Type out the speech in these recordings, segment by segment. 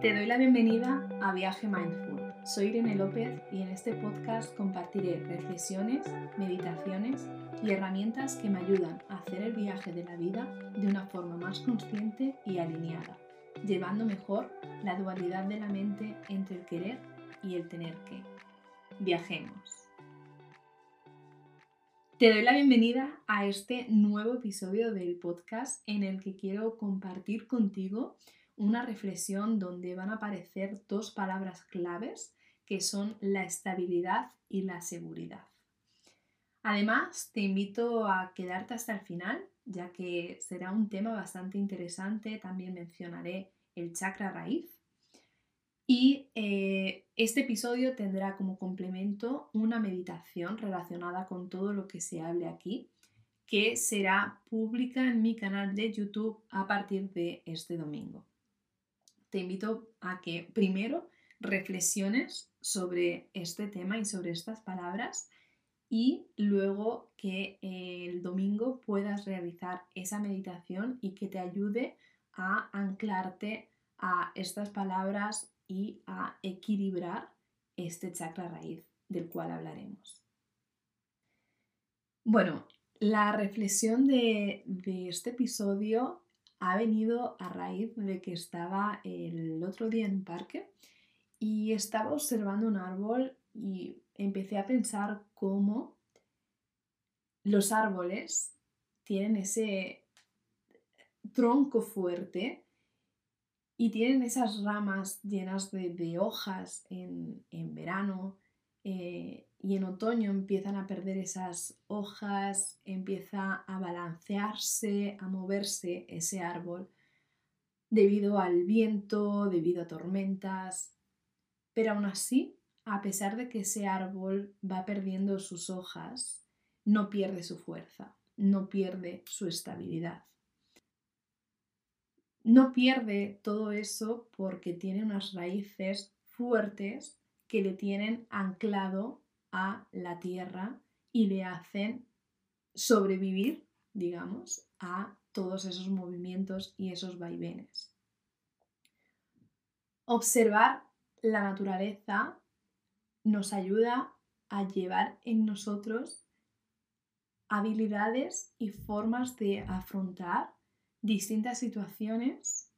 Te doy la bienvenida a Viaje Mindful. Soy Irene López y en este podcast compartiré reflexiones, meditaciones y herramientas que me ayudan a hacer el viaje de la vida de una forma más consciente y alineada, llevando mejor la dualidad de la mente entre el querer y el tener que. Viajemos. Te doy la bienvenida a este nuevo episodio del podcast en el que quiero compartir contigo una reflexión donde van a aparecer dos palabras claves que son la estabilidad y la seguridad. Además, te invito a quedarte hasta el final, ya que será un tema bastante interesante. También mencionaré el chakra raíz. Y eh, este episodio tendrá como complemento una meditación relacionada con todo lo que se hable aquí, que será pública en mi canal de YouTube a partir de este domingo te invito a que primero reflexiones sobre este tema y sobre estas palabras y luego que el domingo puedas realizar esa meditación y que te ayude a anclarte a estas palabras y a equilibrar este chakra raíz del cual hablaremos. Bueno, la reflexión de, de este episodio ha venido a raíz de que estaba el otro día en un parque y estaba observando un árbol y empecé a pensar cómo los árboles tienen ese tronco fuerte y tienen esas ramas llenas de, hojas en, verano eh, y en otoño empiezan a perder esas hojas, empieza a balancearse, a moverse ese árbol debido al viento, debido a tormentas. Pero aún así, a pesar de que ese árbol va perdiendo sus hojas, no pierde su fuerza, no pierde su estabilidad. No pierde todo eso porque tiene unas raíces fuertes que le tienen anclado a la tierra y le hacen sobrevivir, digamos, a todos esos movimientos y esos vaivenes. Observar la naturaleza nos ayuda a llevar en nosotros habilidades y formas de afrontar distintas situaciones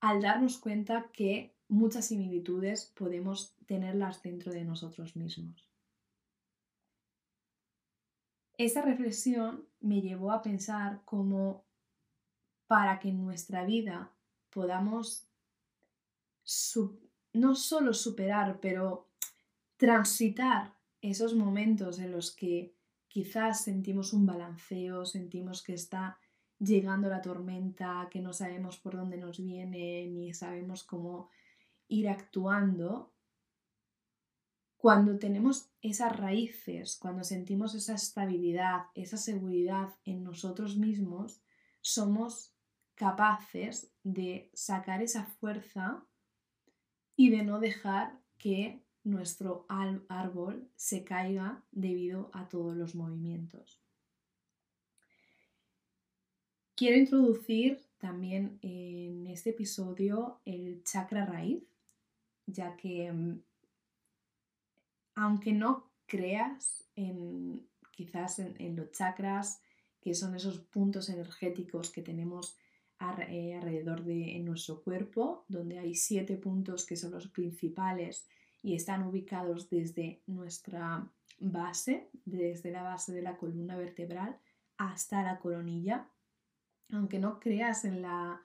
al darnos cuenta que muchas similitudes podemos tenerlas dentro de nosotros mismos. Esa reflexión me llevó a pensar cómo para que en nuestra vida podamos no solo superar, pero transitar esos momentos en los que quizás sentimos un balanceo, sentimos que está llegando la tormenta, que no sabemos por dónde nos viene, ni sabemos cómo ir actuando, cuando tenemos esas raíces, cuando sentimos esa estabilidad, esa seguridad en nosotros mismos, somos capaces de sacar esa fuerza y de no dejar que nuestro árbol se caiga debido a todos los movimientos. Quiero introducir también en este episodio el chakra raíz, ya que mm, aunque no creas en quizás en, los chakras, que son esos puntos energéticos que tenemos eh, alrededor de nuestro cuerpo, donde hay siete puntos que son los principales y están ubicados desde nuestra base, desde la base de la columna vertebral hasta la coronilla. Aunque no creas en la,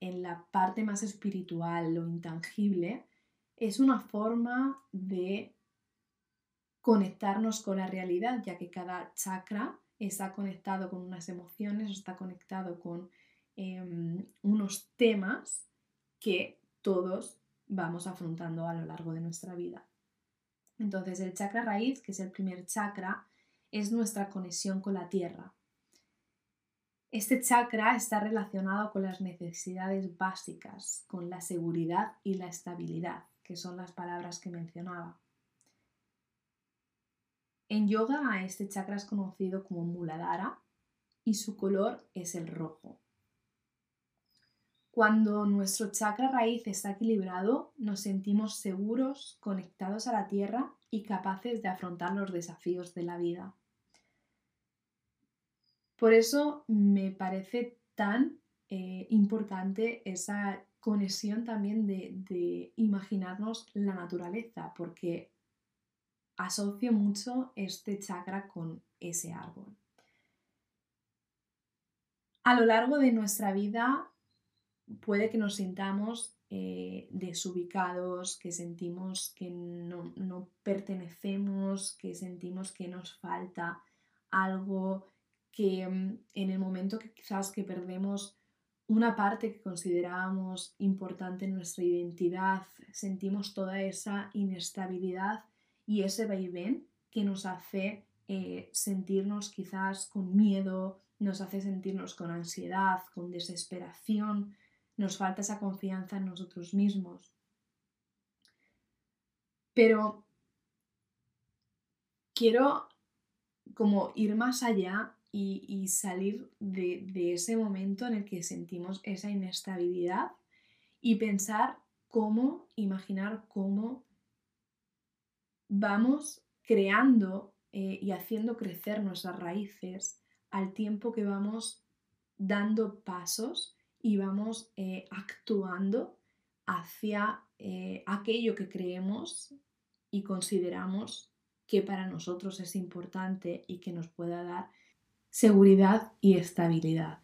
en la parte más espiritual, lo intangible, es una forma de conectarnos con la realidad, ya que cada chakra está conectado con unas emociones, está conectado con em, unos temas que todos vamos afrontando a lo largo de nuestra vida. Entonces, el chakra raíz, que es el primer chakra, es nuestra conexión con la tierra. Este chakra está relacionado con las necesidades básicas, con la seguridad y la estabilidad, que son las palabras que mencionaba. En yoga este chakra es conocido como Muladhara y su color es el rojo. Cuando nuestro chakra raíz está equilibrado, nos sentimos seguros, conectados a la tierra y capaces de afrontar los desafíos de la vida. Por eso me parece tan eh, importante esa conexión también de, imaginarnos la naturaleza, porque asocio mucho este chakra con ese árbol. A lo largo de nuestra vida puede que nos sintamos eh, desubicados, que sentimos que no, pertenecemos, que sentimos que nos falta algo, que mm, en el momento que quizás que perdemos una parte que considerábamos importante en nuestra identidad, sentimos toda esa inestabilidad y ese vaivén que nos hace eh, sentirnos quizás con miedo, nos hace sentirnos con ansiedad, con desesperación, nos falta esa confianza en nosotros mismos. Pero quiero como ir más allá y, salir de, ese momento en el que sentimos esa inestabilidad y pensar cómo, imaginar cómo vamos creando eh, y haciendo crecer nuestras raíces al tiempo que vamos dando pasos y vamos eh, actuando hacia eh, aquello que creemos y consideramos que para nosotros es importante y que nos pueda dar seguridad y estabilidad.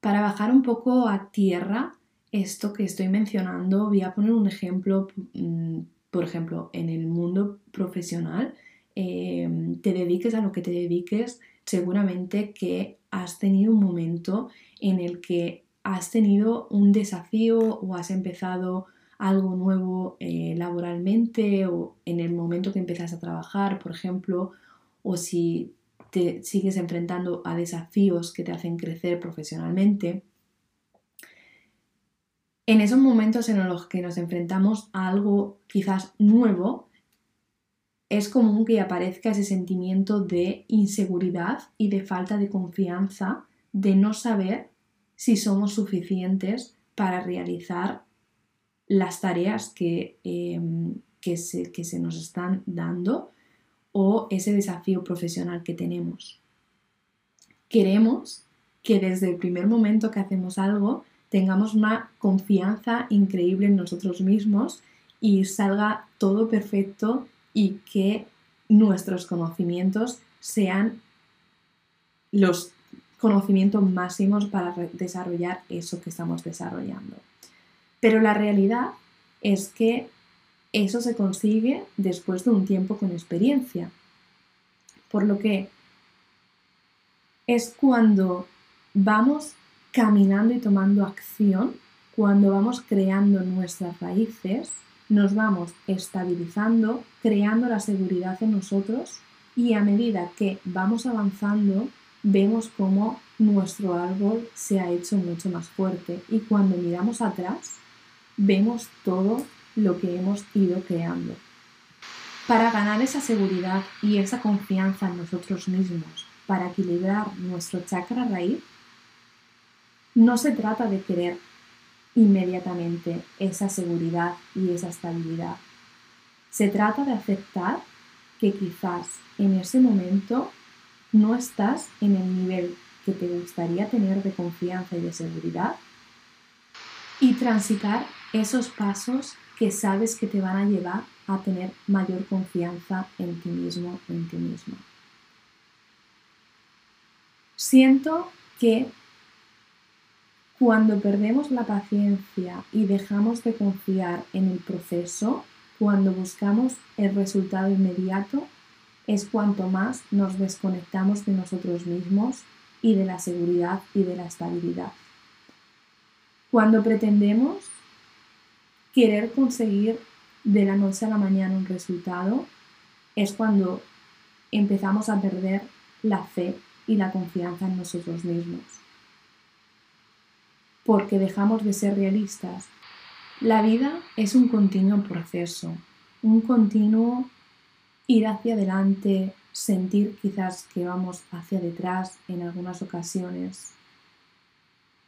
Para bajar un poco a tierra esto que estoy mencionando, voy a poner un ejemplo, mm, por ejemplo, en el mundo profesional, em, te dediques a lo que te dediques, seguramente que has tenido un momento en el que has tenido un desafío o has empezado algo nuevo eh, laboralmente o en el momento que empiezas a trabajar, por ejemplo, o si te sigues enfrentando a desafíos que te hacen crecer profesionalmente. En esos momentos en los que nos enfrentamos a algo quizás nuevo, es común que aparezca ese sentimiento de inseguridad y de falta de confianza, de no saber si somos suficientes para realizar las tareas que, em, que, se, que se nos están dando o ese desafío profesional que tenemos. Queremos que desde el primer momento que hacemos algo tengamos una confianza increíble en nosotros mismos y salga todo perfecto y que nuestros conocimientos sean los conocimientos máximos para desarrollar eso que estamos desarrollando. Pero la realidad es que eso se consigue después de un tiempo con experiencia. Por lo que es cuando vamos caminando y tomando acción, cuando vamos creando nuestras raíces, nos vamos estabilizando, creando la seguridad en nosotros y a medida que vamos avanzando, vemos cómo nuestro árbol se ha hecho mucho más fuerte y cuando miramos atrás, vemos todo lo que hemos ido creando. Para ganar esa seguridad y esa confianza en nosotros mismos, para equilibrar nuestro chakra raíz, no se trata de querer inmediatamente esa seguridad y esa estabilidad. Se trata de aceptar que quizás en ese momento no estás en el nivel que te gustaría tener de confianza y de seguridad y transitar esos pasos que sabes que te van a llevar a tener mayor confianza en ti mismo en ti mismo. Siento que cuando perdemos la paciencia y dejamos de confiar en el proceso, cuando buscamos el resultado inmediato, es cuanto más nos desconectamos de nosotros mismos y de la seguridad y de la estabilidad. Cuando pretendemos querer conseguir de la noche a la mañana un resultado, es cuando empezamos a perder la fe y la confianza en nosotros mismos porque dejamos de ser realistas. La vida es un continuo proceso, un continuo ir hacia adelante, sentir quizás que vamos hacia detrás en algunas ocasiones.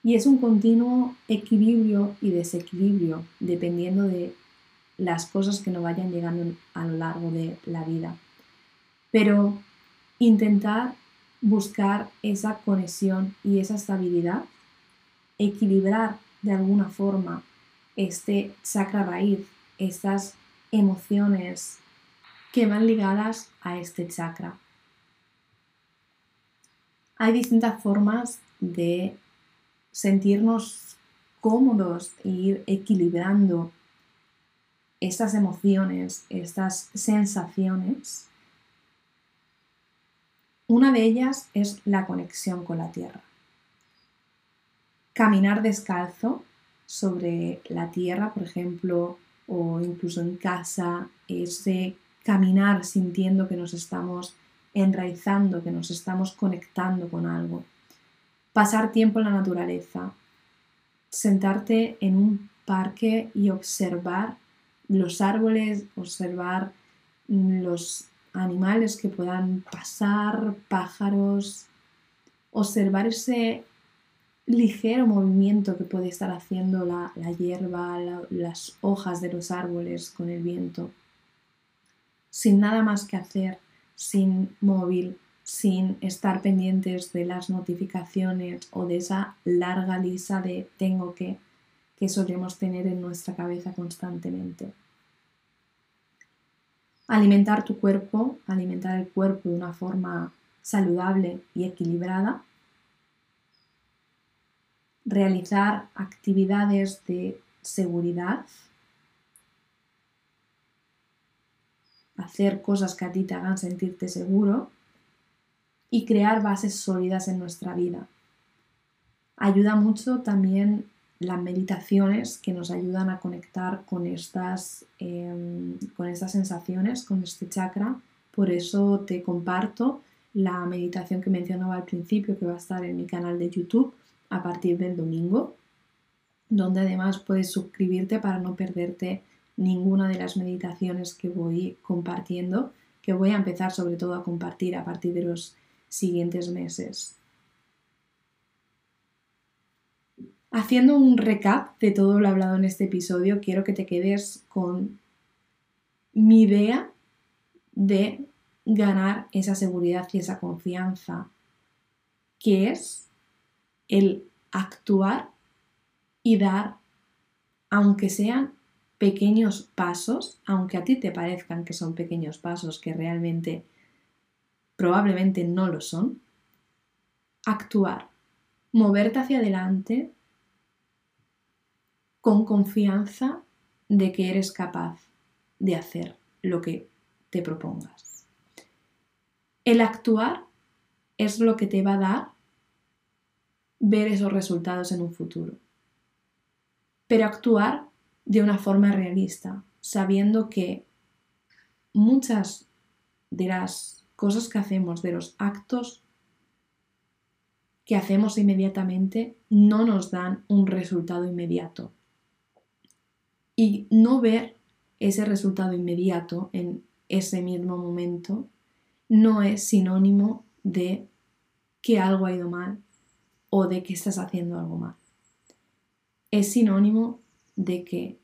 Y es un continuo equilibrio y desequilibrio dependiendo de las cosas que nos vayan llegando a lo largo de la vida. Pero intentar buscar esa conexión y esa estabilidad, equilibrar de alguna forma este chakra raíz, estas emociones que van ligadas a este chakra. Hay distintas formas de sentirnos cómodos e ir equilibrando estas emociones, estas sensaciones. Una de ellas es la conexión con la tierra. Caminar descalzo sobre la tierra, por ejemplo, o incluso en casa, ese caminar sintiendo que nos estamos enraizando, que nos estamos conectando con algo. Pasar tiempo en la naturaleza, sentarte en un parque y observar los árboles, observar los animales que puedan pasar, pájaros, observar ese ligero movimiento que puede estar haciendo la, hierba, las hojas de los árboles con el viento sin nada más que hacer, sin móvil, sin estar pendientes de las notificaciones o de esa larga lista de tengo que que solemos tener en nuestra cabeza constantemente. Alimentar tu cuerpo, alimentar el cuerpo de una forma saludable y equilibrada. Realizar actividades de seguridad hacer cosas que a ti te hagan sentirte seguro y crear bases sólidas en nuestra vida. Ayuda mucho también las meditaciones que nos ayudan a conectar con estas, em, con estas sensaciones, con este chakra. Por eso te comparto la meditación que mencionaba al principio, que va a estar en mi canal de YouTube a partir del domingo, donde además puedes suscribirte para no perderte ninguna de las meditaciones que voy compartiendo, que voy a empezar sobre todo a compartir a partir de los siguientes meses. Haciendo un recap de todo lo hablado en este episodio, quiero que te quedes con mi idea de ganar esa seguridad y esa confianza, que es el actuar y dar, aunque sean pequeños pasos, aunque a ti te parezcan que son pequeños pasos que realmente probablemente no lo son, actuar, moverte hacia adelante con confianza de que eres capaz de hacer lo que te propongas. El actuar es lo que te va a dar ver esos resultados en un futuro. Pero actuar de una forma realista, sabiendo que muchas de las cosas que hacemos, de los actos que hacemos inmediatamente, no nos dan un resultado inmediato. Y no ver ese resultado inmediato en ese mismo momento no es sinónimo de que algo ha ido mal o de que estás haciendo algo mal. Es sinónimo de que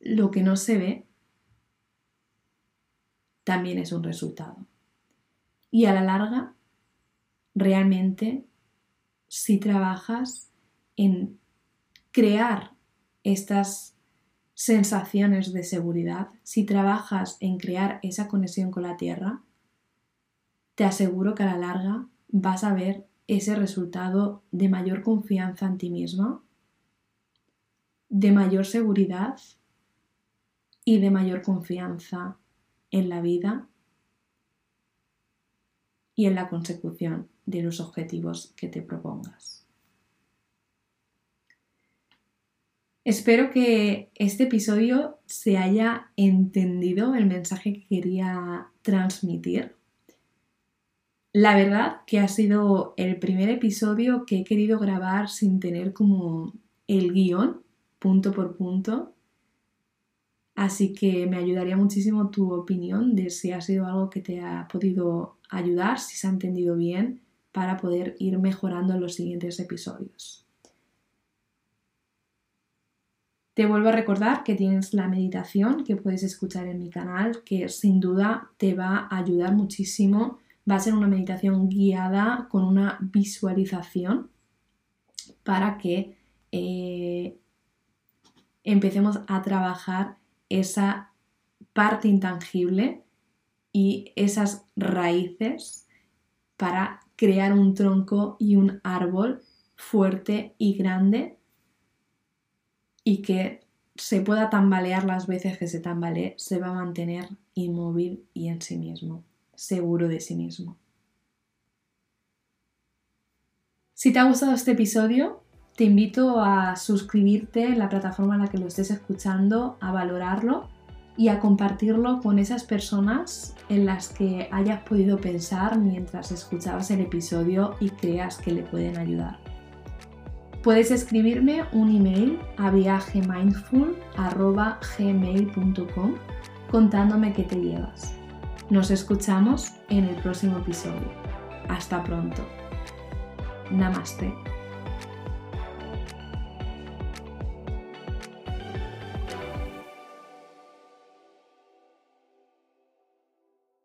lo que no se ve también es un resultado. Y a la larga, realmente, si trabajas en crear estas sensaciones de seguridad, si trabajas en crear esa conexión con la tierra, te aseguro que a la larga vas a ver ese resultado de mayor confianza en ti misma de mayor seguridad y de mayor confianza en la vida y en la consecución de los objetivos que te propongas. Espero que este episodio se haya entendido el mensaje que quería transmitir. La verdad que ha sido el primer episodio que he querido grabar sin tener como el guion punto por punto. Así que me ayudaría muchísimo tu opinión de si ha sido algo que te ha podido ayudar, si se ha entendido bien para poder ir mejorando en los siguientes episodios. Te vuelvo a recordar que tienes la meditación que puedes escuchar en mi canal, que sin duda te va a ayudar muchísimo. Va a ser una meditación guiada con una visualización para que eh, empecemos a trabajar esa parte intangible y esas raíces para crear un tronco y un árbol fuerte y grande y que se pueda tambalear las veces que se tambalee, se va a mantener inmóvil y en sí mismo, seguro de sí mismo. Si te ha gustado este episodio, te invito a suscribirte en la plataforma en la que lo estés escuchando, a valorarlo y a compartirlo con esas personas en las que hayas podido pensar mientras escuchabas el episodio y creas que le pueden ayudar. Puedes escribirme un email a viajemindful.gmail.com contándome qué te llevas. Nos escuchamos en el próximo episodio. Hasta pronto. Namaste.